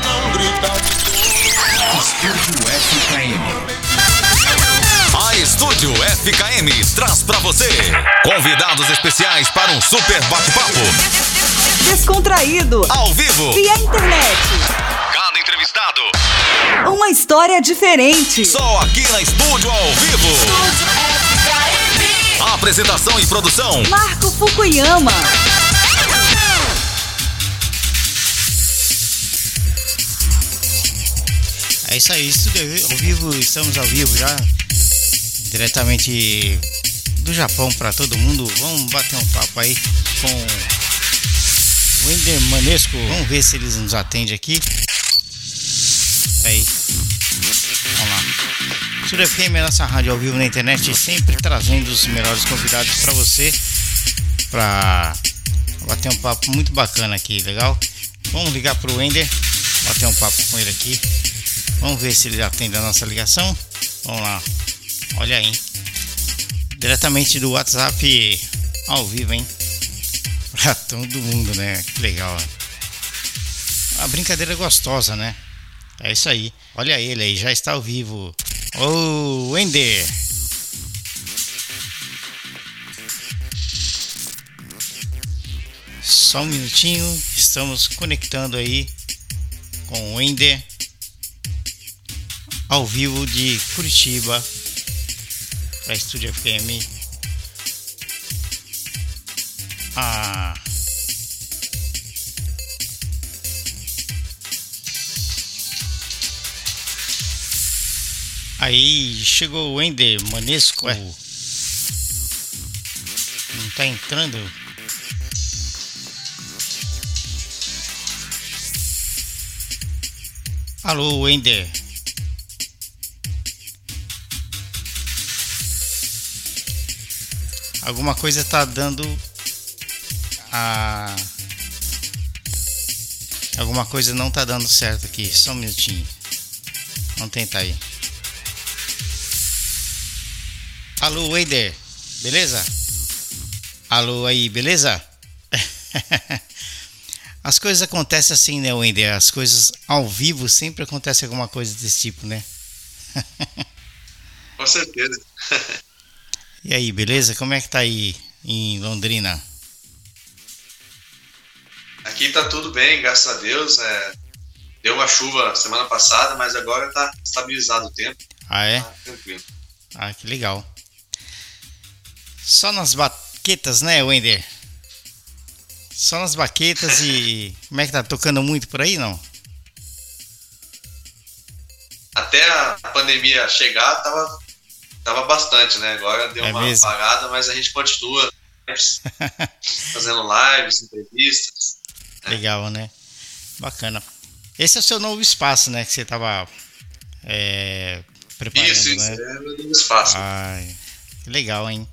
pra não gritar. Estúdio FKM. A Estúdio FKM traz pra você convidados especiais para um super bate-papo Descontraído. ao vivo. Via internet. Cada entrevistado Uma história diferente. só aqui na Estúdio ao vivo. Apresentação e produção Marco Fukuyama. É isso aí, estúdio ao vivo, estamos ao vivo já, diretamente do Japão para todo mundo. Vamos bater um papo aí com o Wender Manesco. Vamos ver se eles nos atendem aqui. Aí, vamos lá. Estúdio FM é nossa rádio ao vivo na internet, sempre trazendo os melhores convidados para você, para bater um papo muito bacana aqui, legal? Vamos ligar pro Wender, bater um papo com ele aqui. Vamos ver se ele atende a nossa ligação. Vamos lá. Olha aí. Diretamente do WhatsApp ao vivo, hein? Pra todo mundo, né? Que legal. A brincadeira é gostosa, né? É isso aí. Olha ele aí, já está ao vivo. Ô, Wender. Só um minutinho. Estamos conectando aí com o Wender ao vivo de Curitiba para Estúdio FM. Ah, aí chegou o Ender Manesco. Ué. Não tá entrando? Alô, Wender. Alguma coisa tá dando a Alguma coisa não tá dando certo aqui. Só um minutinho. Vamos tentar aí. Alô, Wender. Beleza? Alô aí, beleza? As coisas acontecem assim, né, Wender? As coisas ao vivo sempre acontece alguma coisa desse tipo, né? Com certeza. E aí, beleza? Como é que tá aí em Londrina? Aqui tá tudo bem, graças a Deus. é, deu uma chuva semana passada, mas agora tá estabilizado o tempo. Ah, é? Tá tranquilo. Ah, que legal. Só nas baquetas, né, Wender? Só nas baquetas e. Como é que tá? Tocando muito por aí, não? Até a pandemia chegar, tava, tava bastante, né? Agora deu É uma mesmo? parada, mas a gente continua lives, fazendo lives, entrevistas. Legal, né? Bacana. Esse é o seu novo espaço, né? Que você tava é, preparando, isso, isso. né? É meu novo espaço. Ai, legal, hein?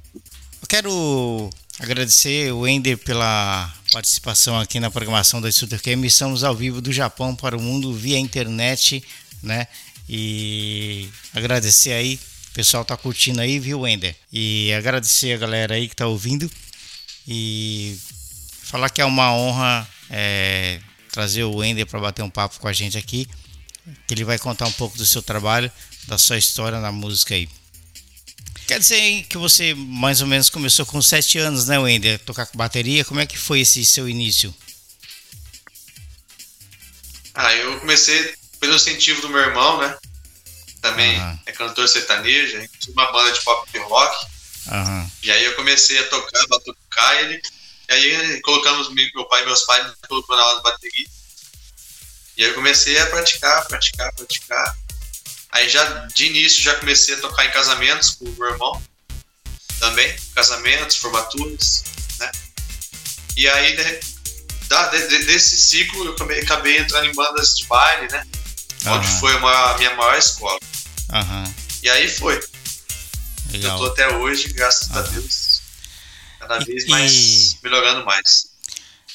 Eu quero agradecer o Ender pela participação aqui na programação da Estúdio FM. Estamos ao vivo do Japão para o mundo via internet, né? E agradecer aí, pessoal tá curtindo aí, viu, Ender? E agradecer a galera aí que tá ouvindo e falar que é uma honra é, trazer o Ender para bater um papo com a gente aqui, que ele vai contar um pouco do seu trabalho, da sua história na música aí. Quer dizer hein, que você mais ou menos começou com 7 anos, né, Wender? Tocar com bateria. Como é que foi esse seu início? Ah, eu comecei pelo incentivo do meu irmão, né? Também Aham. é cantor sertanejo, a gente tinha uma banda de pop rock. Aham. E aí eu comecei a tocar, batucar, e ele. E aí colocamos meu pai e meus pais me colocou na aula de bateria. E aí eu comecei a praticar, praticar, praticar. Aí já de início já comecei a tocar em casamentos com o meu irmão. Também, casamentos, formaturas, né? E aí de- da- de- de- desse ciclo eu acabei, acabei entrando em bandas de baile, né? Onde Aham. foi uma, a minha maior escola. Aham. E aí foi. Eu Legal. tô até hoje, graças a Aham. Deus. Cada E- vez mais e- melhorando mais.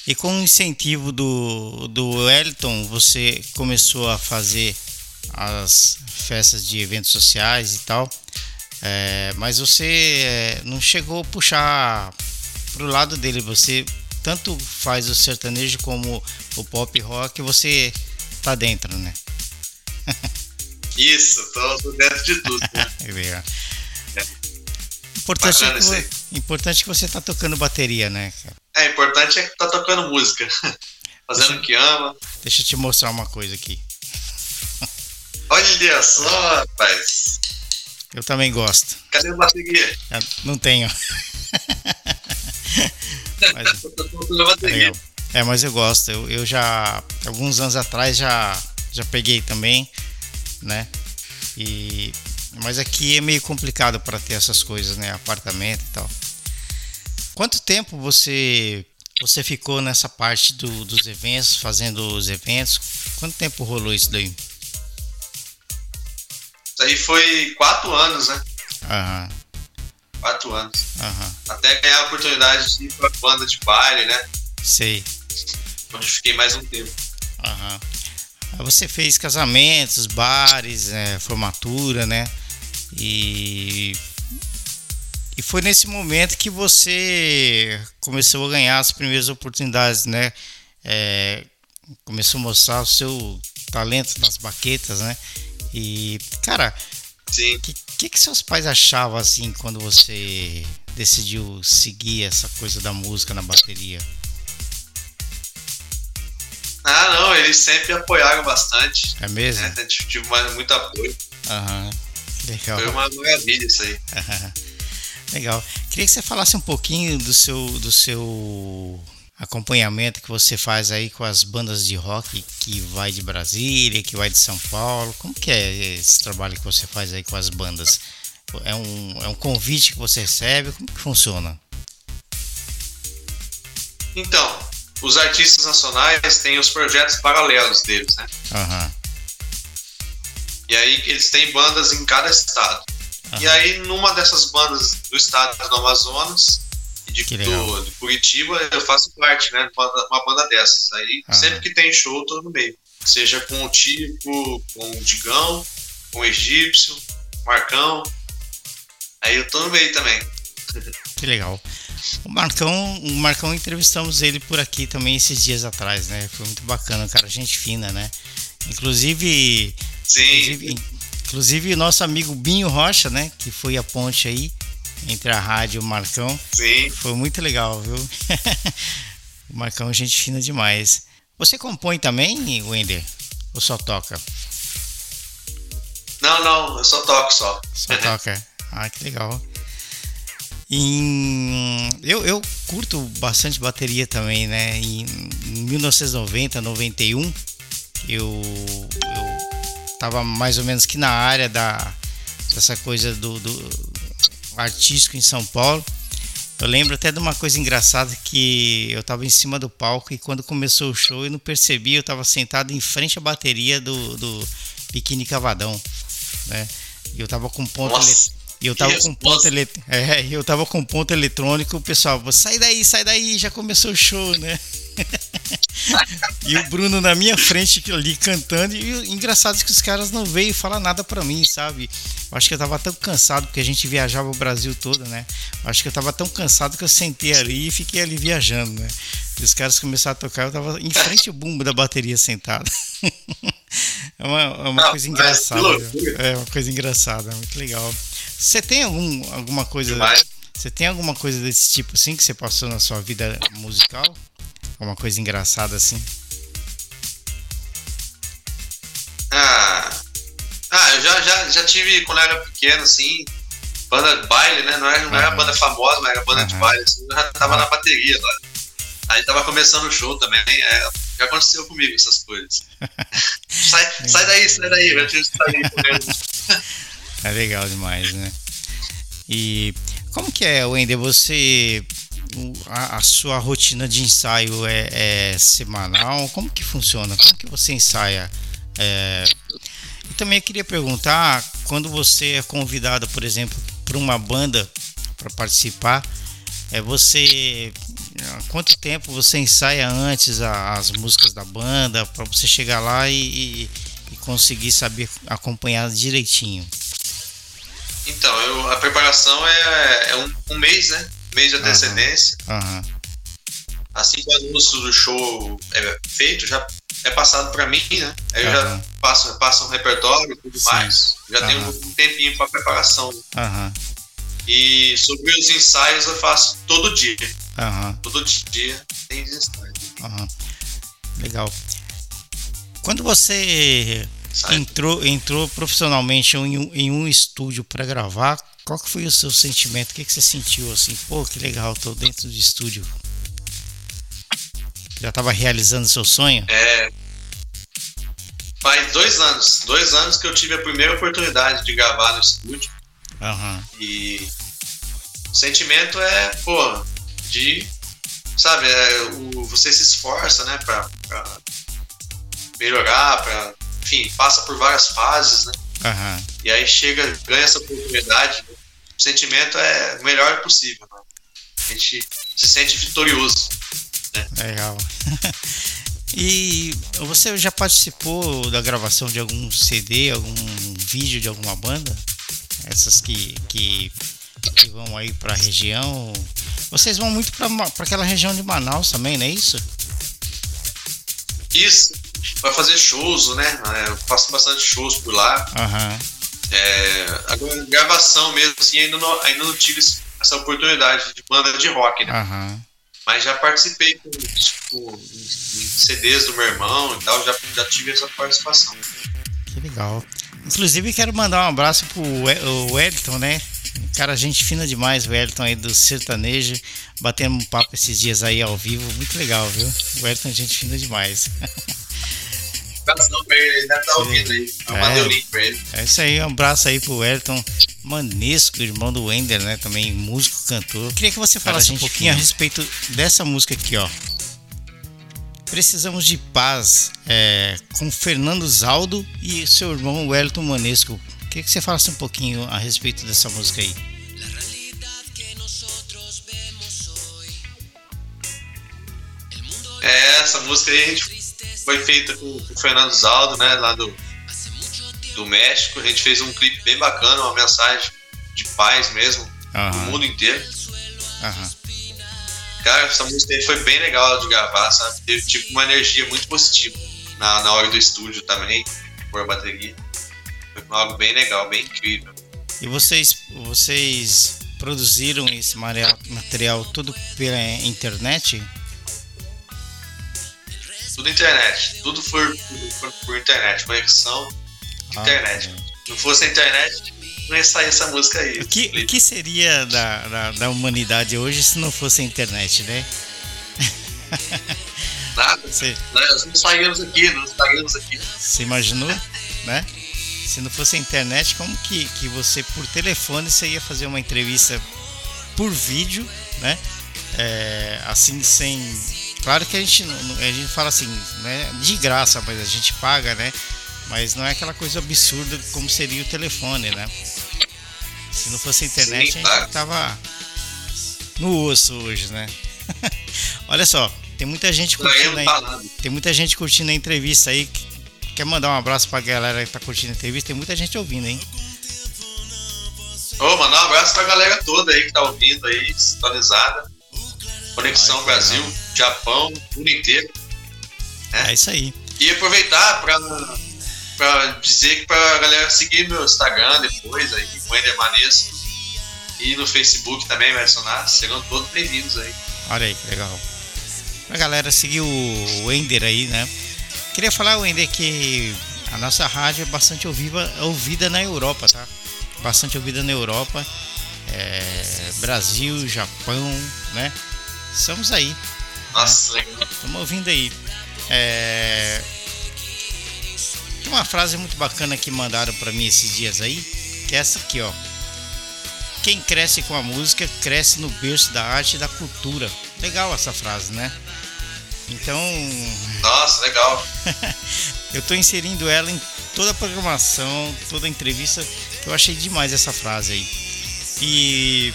E com o incentivo do, do Wellington, você começou a fazer as festas de eventos sociais e tal. É, mas você é, não chegou a puxar pro lado dele. Você tanto faz o sertanejo como o pop rock. Você tá dentro, né? Isso, tô dentro de tudo. Né? É. Importante, é que, isso aí. vo- importante que você tá tocando bateria, né? É, importante é que tá tocando música. Fazendo o que ama. Deixa eu te mostrar uma coisa aqui. Olha só, rapaz. Eu também gosto. Cadê a bateria? Eu não tenho. Mas- bateria. É, mas eu gosto. Eu, eu já, alguns anos atrás, já, já peguei também, né? E, mas aqui é meio complicado para ter essas coisas, né? Apartamento e tal. Quanto tempo você você ficou nessa parte do- dos eventos, fazendo os eventos? Quanto tempo rolou isso daí? Isso aí foi quatro anos, né? Aham, Quatro anos. aham. Até ganhar a oportunidade de ir pra banda de baile, né? Sei. Onde fiquei mais um tempo. Aham. Você fez casamentos, bares, é, formatura, né? E e foi nesse momento que você começou a ganhar as primeiras oportunidades, né? É, começou a mostrar o seu talento nas baquetas, né? E cara, o que, que que seus pais achavam assim quando você decidiu seguir essa coisa da música na bateria? Ah, não, eles sempre apoiaram bastante. É mesmo? Né? Tive uma- muito apoio. Que Legal. Foi uma maravilha isso aí. Legal. Queria que você falasse um pouquinho do seu, do seu acompanhamento que você faz aí com as bandas de rock que vai de Brasília, que vai de São Paulo. Como que é esse trabalho que você faz aí com as bandas? É um, é um convite que você recebe? Como que funciona? Então, os artistas nacionais têm os projetos paralelos deles, né? Aham. E aí eles têm bandas em cada estado. E Aham. aí, numa dessas bandas do estado do Amazonas e de, do, de Curitiba, eu faço parte, né? de Uma, banda dessas. Aí, Aham. sempre que tem show, eu tô no meio. Seja com o Tipo, com o Digão, com o Egípcio, Marcão. Aí eu tô no meio também. Que legal. O Marcão, o Marcão entrevistamos ele por aqui também esses dias atrás, né? Foi muito bacana, cara, gente fina, né? Inclusive, Sim, Inclusive, inclusive o nosso amigo Binho Rocha, né? Que foi a ponte aí entre a rádio e o Marcão. sim. Foi muito legal, viu? o Marcão, é gente fina demais. Você compõe também, Wender? Ou só toca? Não, não, eu só toco só. Só toca. Ah, que legal. Em- eu, eu curto bastante bateria também, né? Em 1990, 91, eu, eu tava mais ou menos que na área da, dessa coisa do, do artístico em São Paulo. Eu lembro até de uma coisa engraçada que eu tava em cima do palco e quando começou o show eu não percebi, eu tava sentado em frente à bateria do, do Biquíni Cavadão, né? E eu tava com ponto e eu tava com ponto ele... é, eu tava com ponto eletrônico, o pessoal, sai daí, sai daí, já começou o show, né? e o Bruno na minha frente ali cantando e o engraçado é que os caras não veio falar nada pra mim, sabe? Eu acho que eu tava tão cansado porque a gente viajava o Brasil todo, né? Eu acho que eu tava tão cansado que eu sentei ali e fiquei ali viajando, né? E os caras começaram a tocar, eu tava em frente ao bumbo da bateria sentado. é uma, é uma Ah, coisa engraçada. loucura. É uma coisa engraçada, muito legal. Você tem algum, alguma coisa. Você tem alguma coisa desse tipo assim que você passou na sua vida musical? Alguma coisa engraçada assim? Ah, ah eu já, já, já tive, quando eu era pequeno, assim, banda de baile, né? Não era, não era banda famosa, mas era banda de Aham. baile, assim, eu já tava na bateria lá. Aí tava começando o show também, é, já aconteceu comigo essas coisas. sai, sai daí, sai daí, que sair. É legal demais, né? E como que é, Wender? Você. A, a sua rotina de ensaio é, é semanal? Como que funciona? Como que você ensaia? É, E também queria perguntar, quando você é convidado, por exemplo, para uma banda para participar, é você quanto tempo você ensaia antes as músicas da banda para você chegar lá e, e- e conseguir saber acompanhar direitinho? Então, eu, a preparação é, é um, um mês, né? Mês de antecedência. Aham, Assim que o anúncio do show é feito, já é passado pra mim, né? Aí eu Aham. já passo, passo um repertório e tudo Sim. mais. Já tenho Aham. um tempinho pra preparação. Aham, E sobre os ensaios eu faço todo dia. Todo dia tem ensaios. Legal. Quando você Sai. entrou, entrou profissionalmente em um, em um estúdio para gravar, qual que foi o seu sentimento? O que, que você sentiu assim? Pô, que legal, tô dentro de estúdio. Já estava realizando seu sonho? É, faz dois anos. Dois anos que eu tive a primeira oportunidade de gravar no estúdio. Aham, E o sentimento é, pô, de. Sabe, é, o, você se esforça, né, pra, pra melhorar, pra. Enfim, passa por várias fases, né? Aham. E aí chega, ganha essa oportunidade. O sentimento é o melhor possível, né? A gente se sente vitorioso. Legal. e você já participou da gravação de algum CD, algum vídeo de alguma banda? Essas que, que, que vão aí pra região. Vocês vão muito pra aquela região de Manaus também, não é isso? Isso, vai fazer shows, né? É, Eu faço bastante shows por lá. Aham, É, agora, gravação mesmo, assim, ainda não, ainda não tive essa oportunidade de banda de rock, né? aham. Mas já participei com, tipo, em, CDs do meu irmão e tal, já, já tive essa participação. Que legal. Inclusive quero mandar um abraço pro Wellington, né? Cara, gente fina demais, o Wellington aí do sertanejo, batendo um papo esses dias aí ao vivo, muito legal, viu? O Wellington é gente fina demais. Abração pra ele, ele deve estar ouvindo aí. Eu É. mandei o link pra ele. É isso aí, um abraço aí pro Wellington Manesco, irmão do Wender, né? Também músico, cantor. Queria que você falasse um pouquinho a respeito dessa música aqui, ó. Precisamos de paz, é, com Fernando Zaldo e seu irmão Wellington Manesco. Queria que você falasse um pouquinho a respeito dessa música aí. É, essa música aí a gente foi feita com, com o Fernando Zaldo, né? Lá do, do México. A gente fez um clipe bem bacana, uma mensagem de paz mesmo, pro Aham, mundo inteiro. aham, Cara, essa música aí foi bem legal de gravar, sabe? Teve tipo uma energia muito positiva na, na hora do estúdio também, por bateria. Foi algo bem legal, bem incrível. E vocês, vocês produziram esse material, material tudo pela internet? Tudo internet, tudo por, por, por internet, conexão, Ah, internet. Se não fosse a internet, não ia sair essa música aí. O que, o que seria da, da, da humanidade hoje se não fosse a internet, né? Nada. Você, Nós não saímos aqui, não saímos aqui. você imaginou, né? Se não fosse a internet, como que, que você, por telefone, você ia fazer uma entrevista por vídeo, né? É, assim, sem... Claro que a gente, a gente fala assim, né? De graça, mas a gente paga, né? Mas não é aquela coisa absurda como seria o telefone, né? Se não fosse a internet, Sim, a gente tava no osso hoje, né? Olha só, tem muita gente curtindo aí. Tem muita gente curtindo a entrevista aí. Quer mandar um abraço pra galera que tá curtindo a entrevista? Tem muita gente ouvindo, hein? Ô, mandar um abraço pra galera toda aí que tá ouvindo aí, sintonizada. Conexão Ai, Brasil, legal. Japão, mundo inteiro. É isso aí. E aproveitar pra, pra dizer que pra galera seguir meu Instagram depois aí, Wender Manesco. E no Facebook também, vai adicionar. Serão todos bem-vindos aí. Olha aí que legal. Pra galera seguir o Wender aí, né? Queria falar, Wender, que a nossa rádio é bastante ouviva, ouvida na Europa, tá? Bastante ouvida na Europa. É, Brasil, Japão, né? Estamos aí. Nossa, legal. Estamos ouvindo aí. É... Tem uma frase muito bacana que mandaram para mim esses dias aí, que é essa aqui, ó. Quem cresce com a música, cresce no berço da arte e da cultura. Legal essa frase, né? Então, Nossa, legal. eu tô inserindo ela em toda a programação, toda a entrevista, eu achei demais essa frase aí. E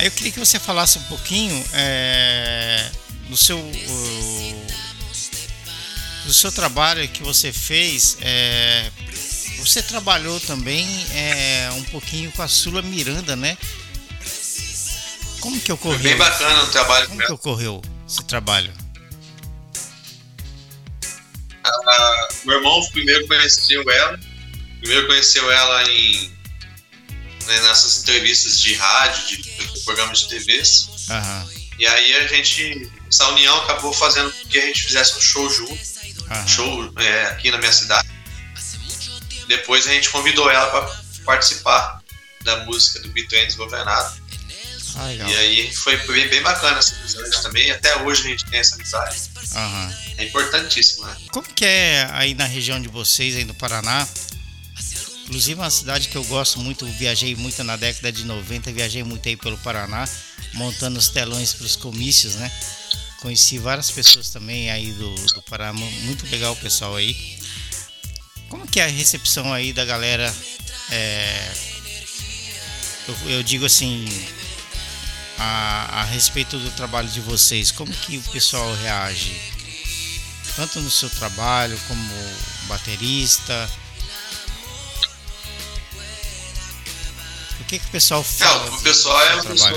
aí eu queria que você falasse um pouquinho é, do seu o- do seu trabalho que você fez. é, você trabalhou também é, um pouquinho com a Sula Miranda, né? Como que Foi ocorreu? bem bacana o trabalho com Como que ocorreu esse trabalho? meu irmão primeiro conheceu ela. Primeiro conheceu ela em né, nessas entrevistas de rádio, de programas de TVs. Aham. E aí a gente, essa união acabou fazendo com que a gente fizesse um show junto, Aham. show é, aqui na minha cidade. Depois a gente convidou ela para participar da música do Bitcoin Desgovernado. Ah. E aí foi bem, bem bacana essa amizade também. Até hoje a gente tem essa amizade. Aham. É importantíssimo, né? Como que é aí na região de vocês, aí no Paraná? Inclusive uma cidade que eu gosto muito, viajei muito na década de 90, viajei muito aí pelo Paraná, montando os telões para os comícios, né? Conheci várias pessoas também aí do, do Paraná, mu- muito legal o pessoal aí. Como que é a recepção aí da galera? é, eu, eu digo assim, a, a respeito do trabalho de vocês, como que o pessoal reage? tanto no seu trabalho como baterista. Que, que o pessoal fala? Não, o do pessoal é um pessoal,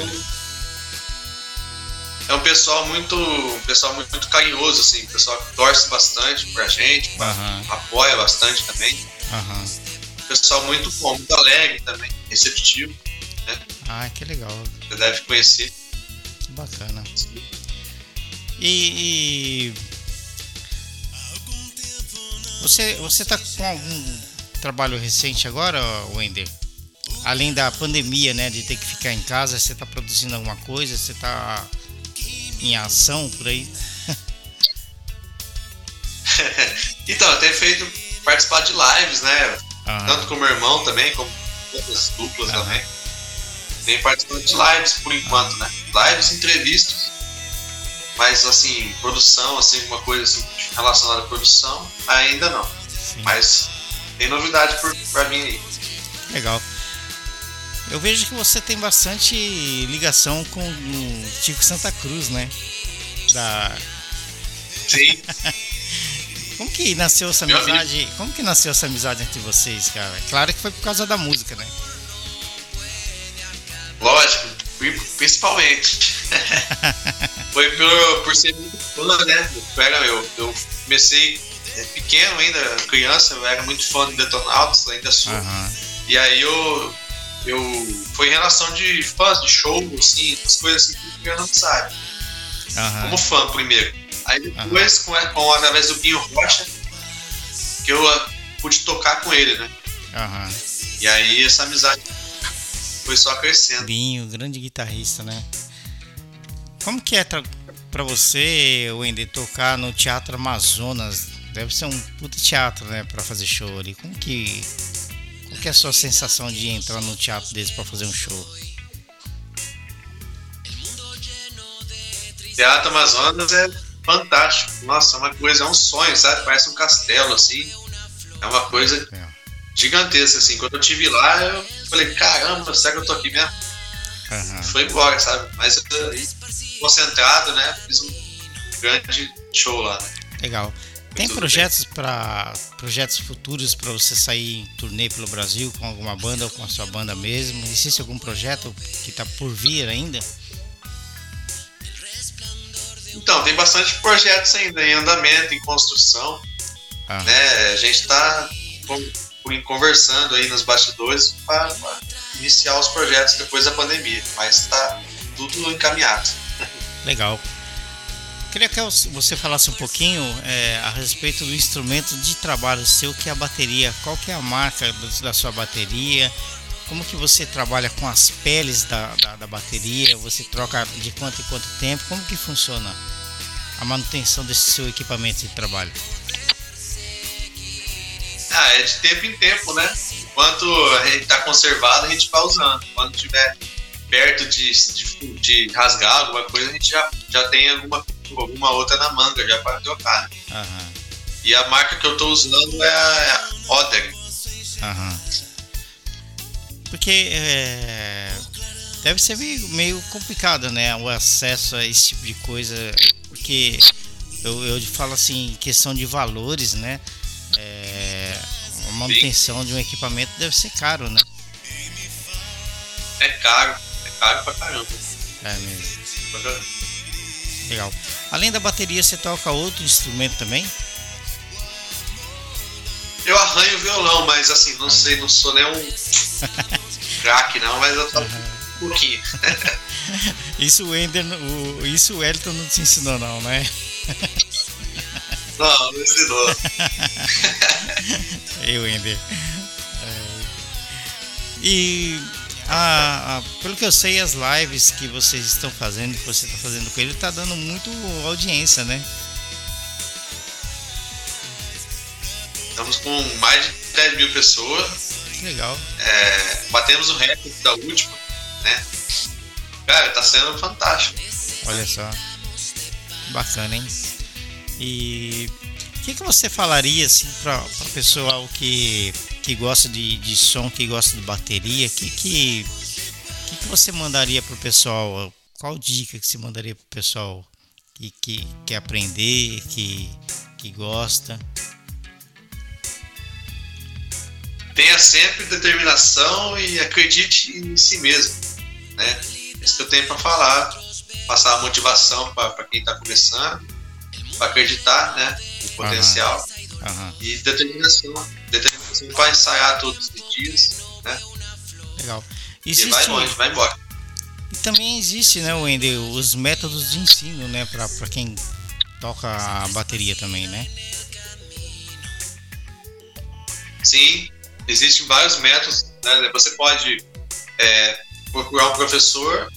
é um pessoal muito, um pessoal muito, muito carinhoso, assim, um pessoal que torce bastante pra gente, Aham, apoia bastante também. aham. Um pessoal muito bom, muito alegre também, receptivo, Ah, que legal, você deve conhecer. que bacana. E, e você você tá com algum trabalho recente agora, Wender? Além da pandemia, né, de ter que ficar em casa, você tá produzindo alguma coisa? Você tá em ação por aí? Então, eu tenho feito participar de lives, né? Aham. Tanto com o meu irmão também, como outras duplas Aham. também. Tenho participado de lives por enquanto, né? Lives, entrevistas. Mas assim, produção, assim, alguma coisa assim relacionada à produção, ainda não. Sim. Mas tem novidade por, pra vir aí. Legal. Eu vejo que você tem bastante ligação com o Chico Santa Cruz, né? Da... Sim. Como que nasceu essa Meu amizade? Como que nasceu essa amizade entre vocês, cara? Claro que foi por causa da música, né? Lógico, pri- principalmente. Foi por, por ser muito fã, né? Eu, era, eu, eu comecei é, pequeno ainda, criança, eu era muito fã do Detonautas, ainda sou. Aham. E aí eu, eu. Foi em relação de fãs, de show, assim, as coisas assim, que eu não sabe. Aham. Como fã primeiro. Aí depois, com, com, através do Binho Rocha, que eu ah, pude tocar com ele, né? Aham. E aí essa amizade foi só crescendo. Binho, grande guitarrista, né? Como que é pra você, Wender, tocar no Teatro Amazonas? Deve ser um puta teatro, né? Pra fazer show ali. Como que. Qual que é a sua sensação de entrar no teatro desse pra fazer um show? Teatro Amazonas é fantástico. Nossa, é uma coisa, é um sonho, sabe? Parece um castelo, assim. É uma coisa É. gigantesca, assim. Quando eu estive lá, eu falei, caramba, será que eu tô aqui mesmo? Aham. Foi embora, sabe? Mas eu, aí, concentrado, né? Fiz um grande show lá, né? Legal. Tem projetos para projetos futuros para você sair em turnê pelo Brasil com alguma banda ou com a sua banda mesmo? Existe algum projeto que tá por vir ainda? Então, tem bastante projetos ainda em andamento, em construção, Ah, né? A gente tá con- conversando aí nos bastidores para iniciar os projetos depois da pandemia, mas tá tudo encaminhado. Legal. Queria que você falasse um pouquinho é, a respeito do instrumento de trabalho seu, que é a bateria. Qual que é a marca da sua bateria? Como que você trabalha com as peles da, da, da bateria? Você troca de quanto em quanto tempo? Como que funciona a manutenção desse seu equipamento de trabalho? Ah, é de tempo em tempo, né? Enquanto a gente tá conservado, a gente vai usando. Quando tiver perto de, de, de rasgar alguma coisa, a gente já, já tem alguma, alguma outra na manga já para trocar. Aham, E a marca que eu tô usando é a Oder. aham. Porque é, deve ser meio, meio complicado, né? O acesso a esse tipo de coisa. Porque eu, eu falo assim, questão de valores, né? É, a manutenção de um equipamento deve ser caro, né? É caro, é caro pra caramba. É mesmo. Legal. Além da bateria, você toca outro instrumento também? arranho o violão, mas assim, não sei, não sou nem um craque não, mas eu toco um pouquinho. Isso o Ender, o, isso o Elton não te ensinou não, né? Não, não ensinou. Ei, Wender. É. E a, a- pelo que eu sei, as lives que vocês estão fazendo, que você está fazendo com ele, tá dando muito audiência, né? Estamos com mais de 10 mil pessoas. Legal. É, batemos o recorde da última, né? Cara, tá sendo fantástico. Olha só. Bacana, hein? E o que, que você falaria assim para o pessoal que, que gosta de, de som, que gosta de bateria? O que, que, que, que você mandaria pro pessoal? Qual dica que você mandaria pro pessoal que, que quer aprender, que, que gosta? Tenha sempre determinação e acredite em si mesmo, né? Isso que eu tenho para falar, passar a motivação para quem está começando, para acreditar, né, no potencial Aham, e determinação, determinação para ensaiar todos os dias, né? legal. E Existe, vai longe, vai embora. E também existe, né, Wender, os métodos de ensino, né, para quem toca a bateria também, né? Sim, existem vários métodos. Né? Você pode é, procurar um professor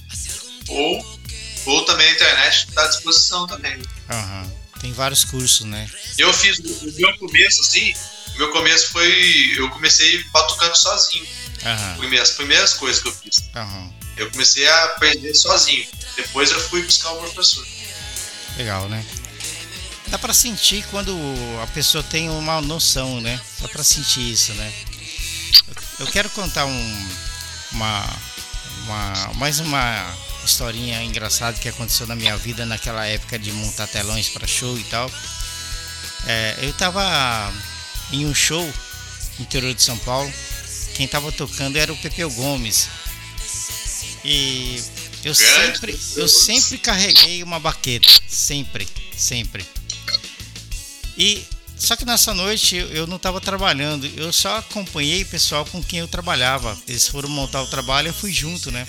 ou, ou também a internet está à disposição também. Aham. Tem vários cursos, né? Eu fiz o meu começo, assim, o meu começo foi. Eu comecei batucando sozinho. Aham, Foi As primeiras coisas que eu fiz. aham. Eu comecei a aprender sozinho. Depois eu fui buscar um professor. Legal, né? Dá pra sentir quando a pessoa tem uma noção, né? Dá pra sentir isso, né? Eu quero contar um, uma, uma, mais uma historinha engraçada que aconteceu na minha vida naquela época de montar telões para show e tal. É, eu tava em um show no interior de São Paulo. Quem tava tocando era o Pepeu Gomes. E eu sempre, eu sempre carreguei uma baqueta, sempre, sempre. E só que nessa noite eu eu não estava trabalhando, eu só acompanhei o pessoal com quem eu trabalhava. Eles foram montar o trabalho, eu fui junto, né?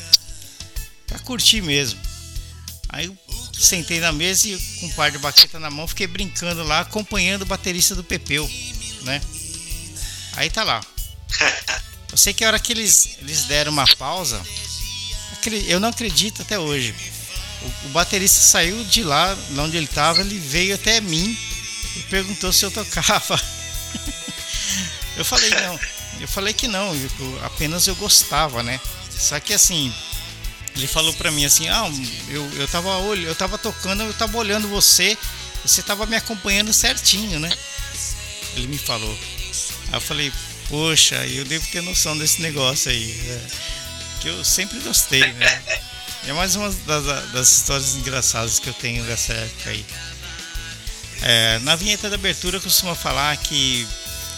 Curtir mesmo. Aí eu sentei na mesa e com um par de baqueta na mão, fiquei brincando lá, acompanhando o baterista do Pepeu, né? Aí tá lá. Eu sei que a hora que eles, eles deram uma pausa, eu não acredito até hoje. O, o baterista saiu de lá, lá onde ele estava, ele veio até mim e perguntou se eu tocava. eu falei não, eu falei que não, eu- apenas eu gostava, né? Só que assim, ele falou pra mim assim, ah, eu, eu tava eu tava tocando, eu tava olhando você, você tava me acompanhando certinho, né? Ele me falou. Aí eu falei, poxa, eu devo ter noção desse negócio aí. né? Que eu sempre gostei, né? É mais uma das, das histórias engraçadas que eu tenho dessa época aí. É, na vinheta da abertura eu costumo falar que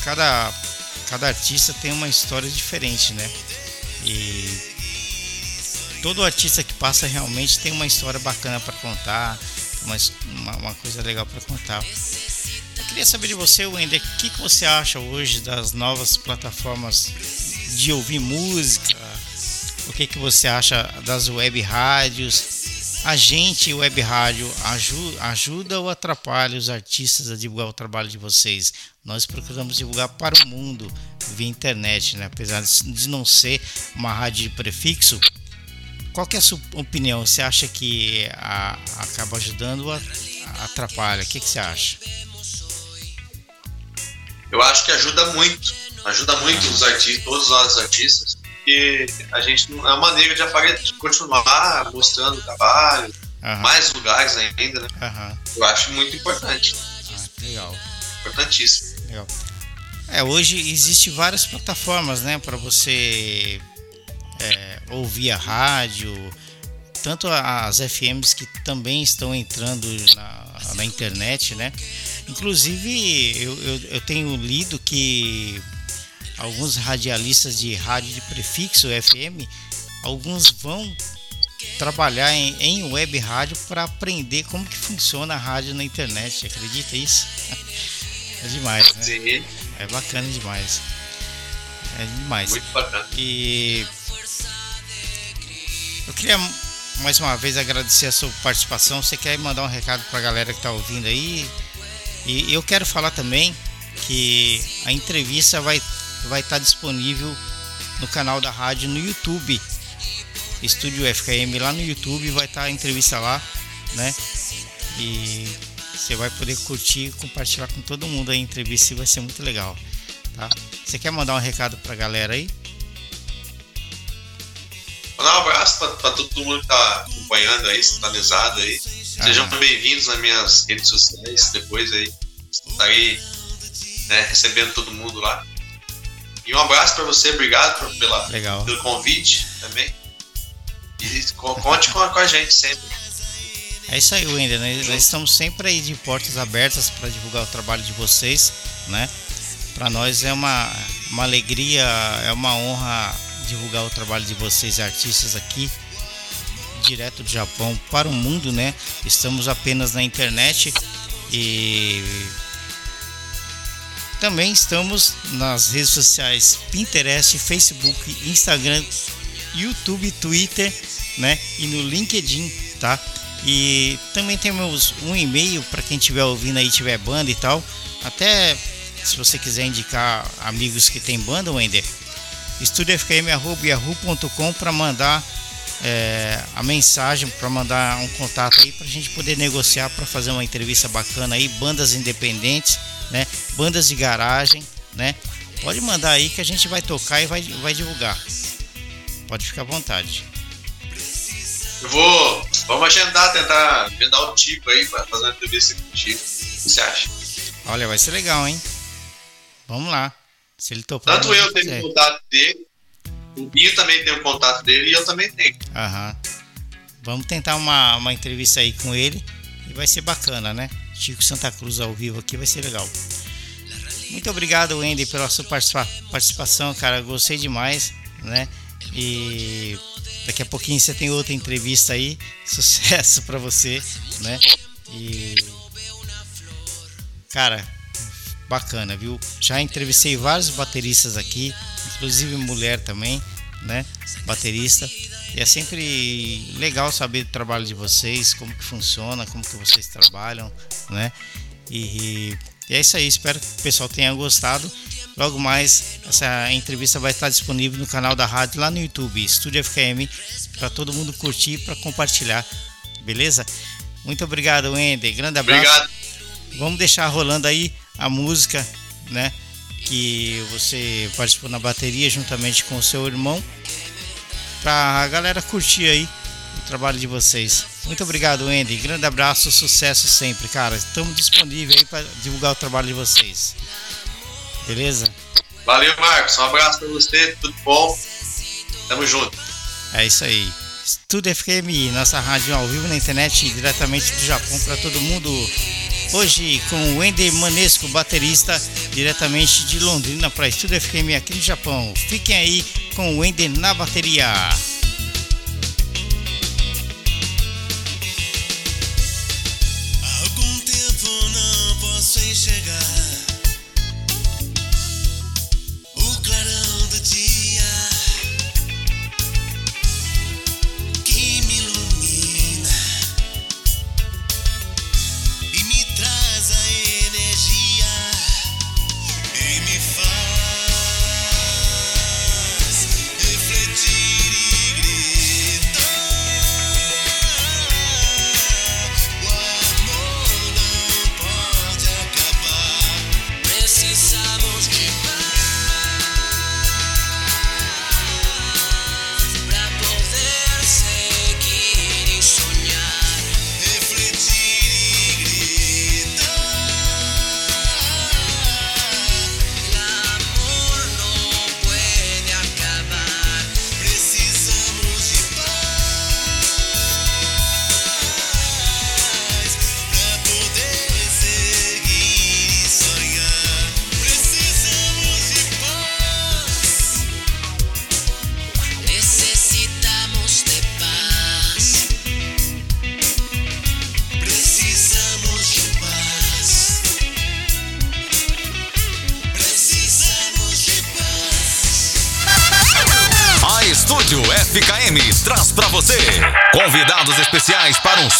cada, cada artista tem uma história diferente, né? E todo artista que passa realmente tem uma história bacana para contar, uma, uma, uma coisa legal para contar. Eu queria saber de você, Wender, o que, que você acha hoje das novas plataformas de ouvir música? O que, que você acha das web rádios? A gente, web rádio, aju- ajuda ou atrapalha os artistas a divulgar o trabalho de vocês? Nós procuramos divulgar para o mundo via internet, né? apesar de não ser uma rádio de prefixo. Qual que é a sua opinião? Você acha que a- acaba ajudando ou a- atrapalha? O que, que você acha? Eu acho que ajuda muito. Ajuda muito os artistas, todos nós artistas, porque a gente não- é uma maneira de, apare- de continuar mostrando o trabalho, Aham, mais lugares ainda, né? aham. Eu acho muito importante, Ah, legal. importantíssimo. Legal. É, hoje existe várias plataformas, né, para você é, ouvir a rádio, tanto as FMs que também estão entrando na, na internet, né? Inclusive eu, eu, eu tenho lido que alguns radialistas de rádio de prefixo FM, alguns vão trabalhar em, em web rádio para aprender como que funciona a rádio na internet. Acredita isso? É demais, né? É bacana demais. É demais. Muito bacana. E eu queria mais uma vez agradecer a sua participação. Você quer mandar um recado para a galera que está ouvindo aí? E eu quero falar também que a entrevista vai vai estar tá disponível no canal da rádio no YouTube. Estúdio FKM lá no YouTube vai estar tá a entrevista lá, né? E você vai poder curtir e compartilhar com todo mundo a entrevista e vai ser muito legal, tá? Você quer mandar um recado para a galera aí? Mandar um abraço para todo mundo que tá acompanhando aí, sintonizado aí. Sejam bem-vindos nas minhas redes sociais depois aí. Estarei né, recebendo todo mundo lá. E um abraço para você, obrigado pela, Legal. pelo convite também. E conte com, com a gente sempre. É isso aí, Wender. Nós, nós estamos sempre aí de portas abertas para divulgar o trabalho de vocês, né? Para nós é uma, uma alegria, é uma honra divulgar o trabalho de vocês, artistas aqui, direto do Japão para o mundo, né? Estamos apenas na internet e também estamos nas redes sociais Pinterest, Facebook, Instagram, YouTube, Twitter, né? E no LinkedIn, tá? E também temos um e-mail para quem estiver ouvindo aí, tiver banda e tal. Até se você quiser indicar amigos que tem banda, Wender, estudiofkm.yahoo.com para mandar é, a mensagem, para mandar um contato aí para a gente poder negociar para fazer uma entrevista bacana aí, bandas independentes, né? Bandas de garagem, né? Pode mandar aí que a gente vai tocar e vai, vai divulgar. Pode ficar à vontade. Eu vou. Vamos agendar, tentar agendar o tipo aí para fazer uma entrevista contigo. O que você acha? Olha, vai ser legal, hein? Vamos lá. Se ele topar. Tanto eu tenho o contato dele, o Binho também tem o contato dele e eu também tenho. Aham. Vamos tentar uma, uma entrevista aí com ele e vai ser bacana, né? Chico Santa Cruz ao vivo aqui vai ser legal. Muito obrigado, Wendy, pela sua participação, cara. Gostei demais, né? E daqui a pouquinho você tem outra entrevista aí. Sucesso para você, né? E cara, bacana, viu? Já entrevistei vários bateristas aqui, inclusive mulher também, né? Baterista. E é sempre legal saber do trabalho de vocês, como que funciona, como que vocês trabalham, né? E, e é isso aí, espero que o pessoal tenha gostado. Logo mais, essa entrevista vai estar disponível no canal da rádio lá no YouTube, Estúdio FKM, para todo mundo curtir, para compartilhar, beleza? Muito obrigado, Wender. Grande abraço. Obrigado. Vamos deixar rolando aí a música, né? Que você participou na bateria juntamente com o seu irmão, para a galera curtir aí o trabalho de vocês. Muito obrigado, Andy. Grande abraço, sucesso sempre, cara. Estamos disponíveis aí para divulgar o trabalho de vocês. Beleza? Valeu, Marcos. Um abraço pra você, tudo bom? Tamo junto. É isso aí. Estúdio é FM, nossa rádio ao vivo na internet, diretamente do Japão para todo mundo. Hoje com o Ender Manesco, baterista, diretamente de Londrina para Estudo FM aqui no Japão. Fiquem aí com o Ender na bateria. Há algum tempo não posso enxergar.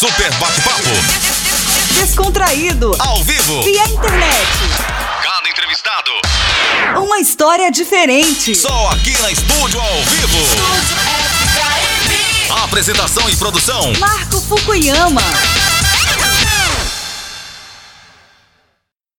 Super bate-papo Descontraído. ao vivo. Via internet. Cada entrevistado Uma história diferente. só aqui na Estúdio ao vivo. Apresentação e produção Marco Fukuyama.